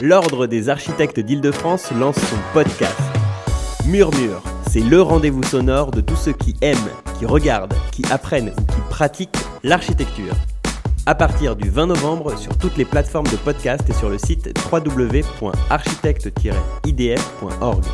l'Ordre des architectes d'Île-de-France lance son podcast. Murmure, c'est le rendez-vous sonore de tous ceux qui aiment, qui regardent, qui apprennent ou qui pratiquent l'architecture. À partir du 20 novembre sur toutes les plateformes de podcast et sur le site www.architecte-idf.org.